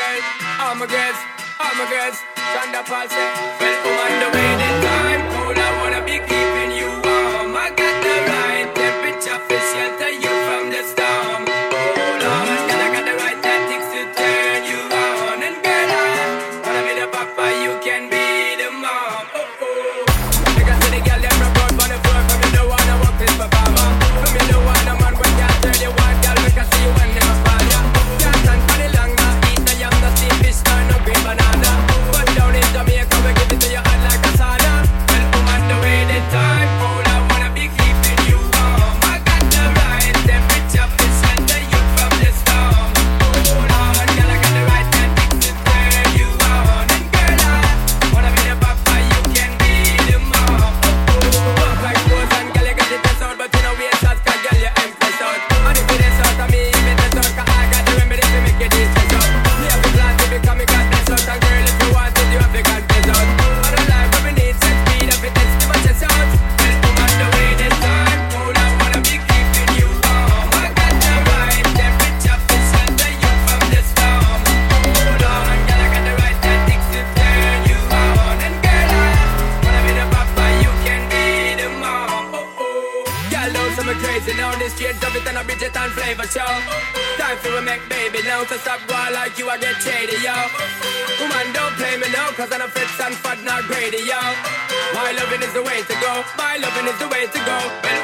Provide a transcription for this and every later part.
girls, all my girls, all my girls. Chanda Paul said, Well, I'm on the way this time. All I wanna be keeping you warm. I got the right. is the way to go. My loving is the way to go. When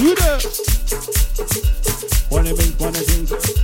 Do that. It means, when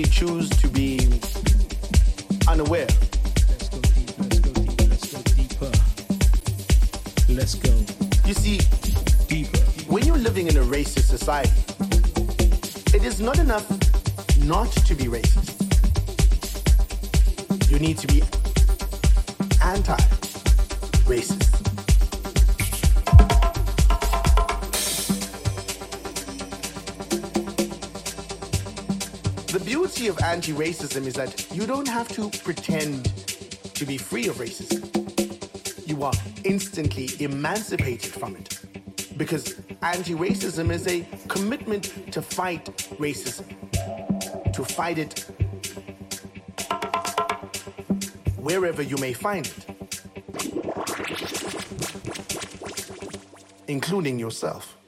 we choose to be unaware. Let's go deep, let's go deep, let's go deeper. Let's go You see, deeper. when you're living in a racist society, it is not enough not to be racist. You need to be anti racist. Beauty of anti racism is that you don't have to pretend to be free of racism. You are instantly emancipated from it because anti racism is a commitment to fight racism, to fight it wherever you may find it, including yourself.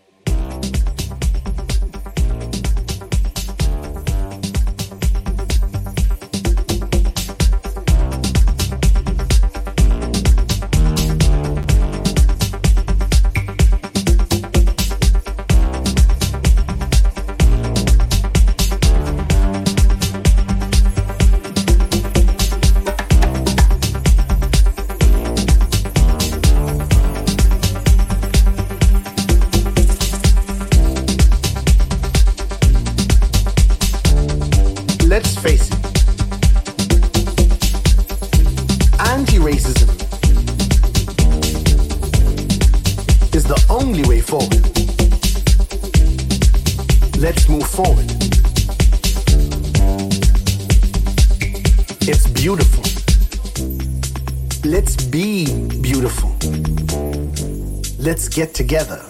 Get together.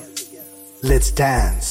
Let's dance.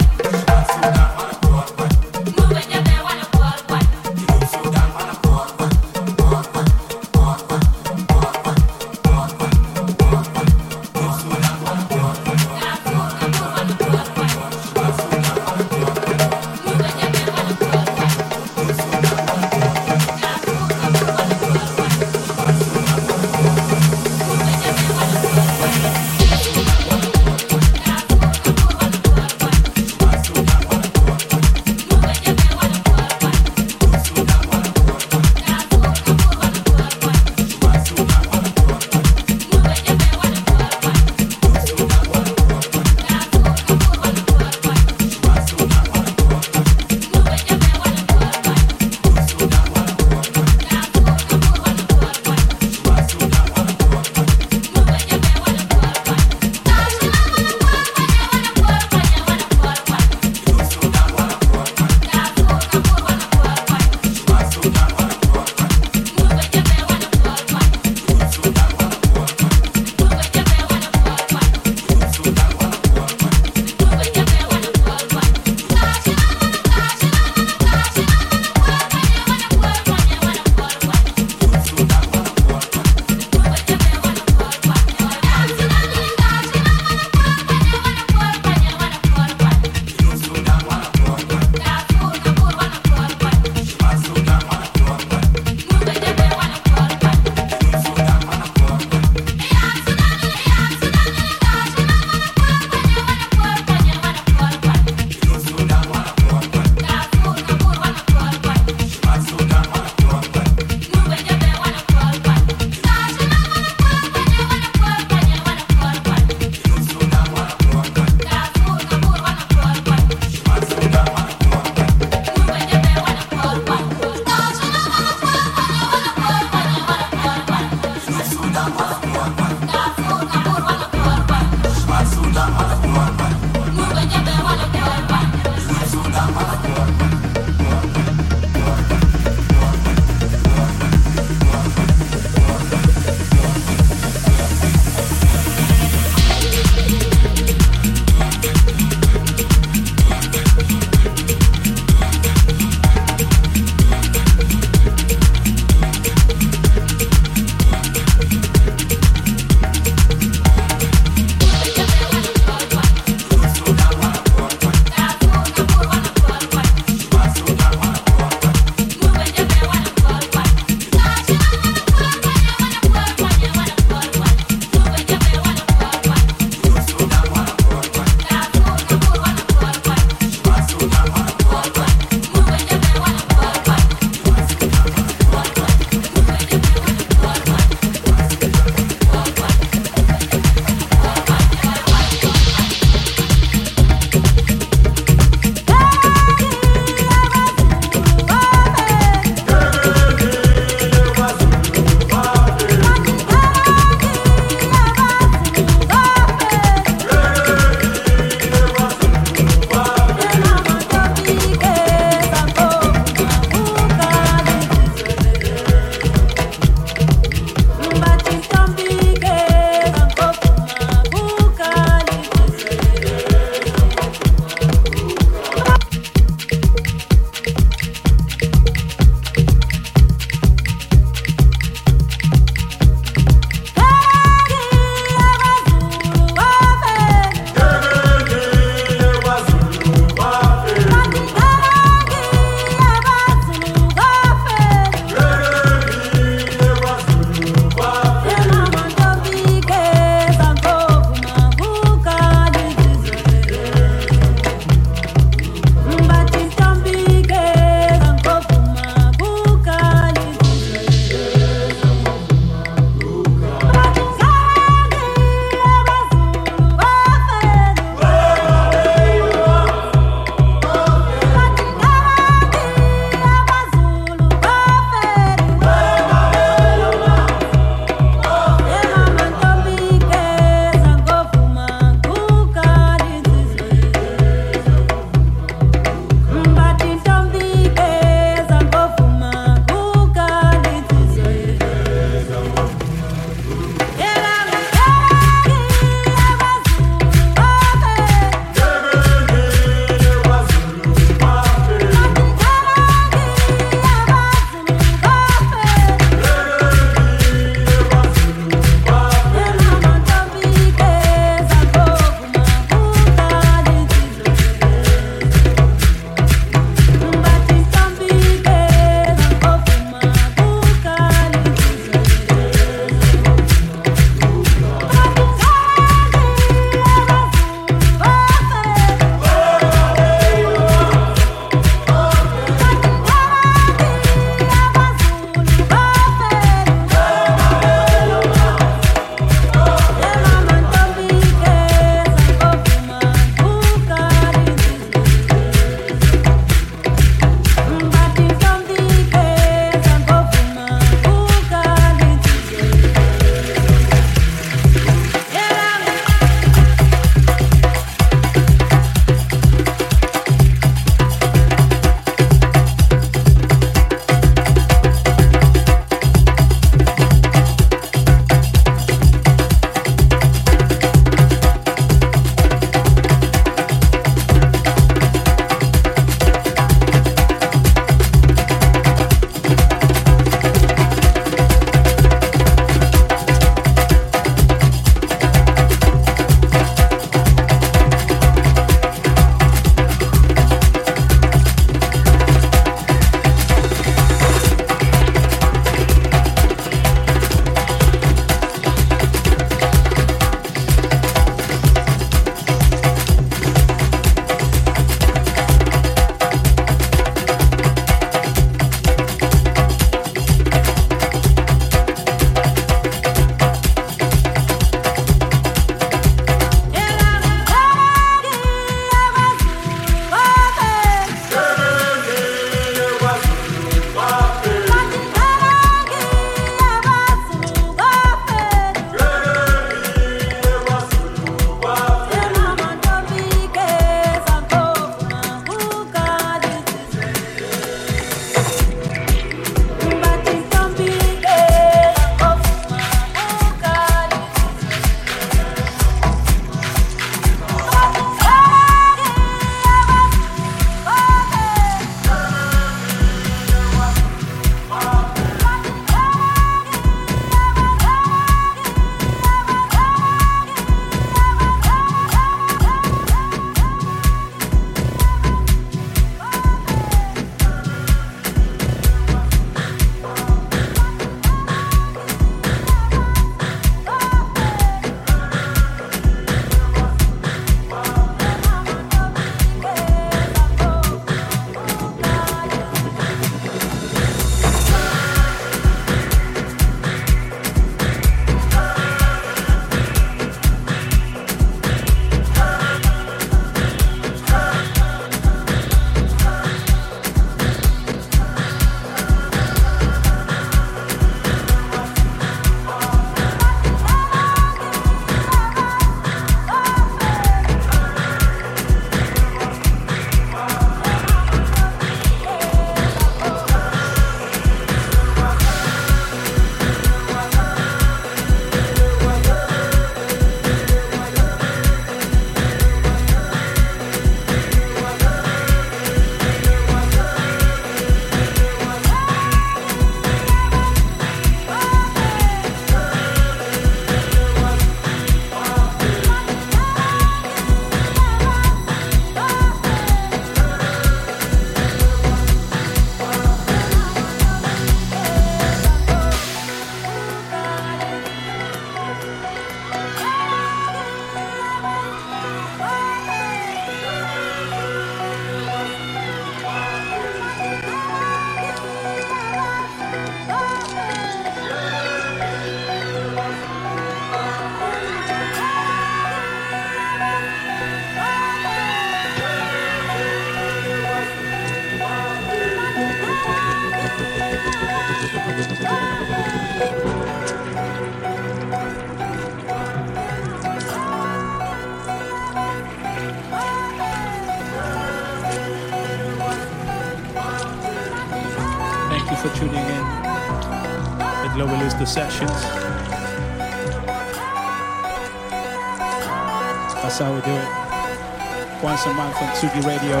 Tsugi Radio.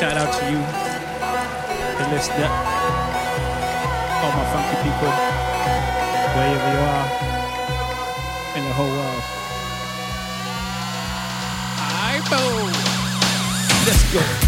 Shout out to you, the listener, all my funky people, wherever you are in the whole world. Aibo! Let's go.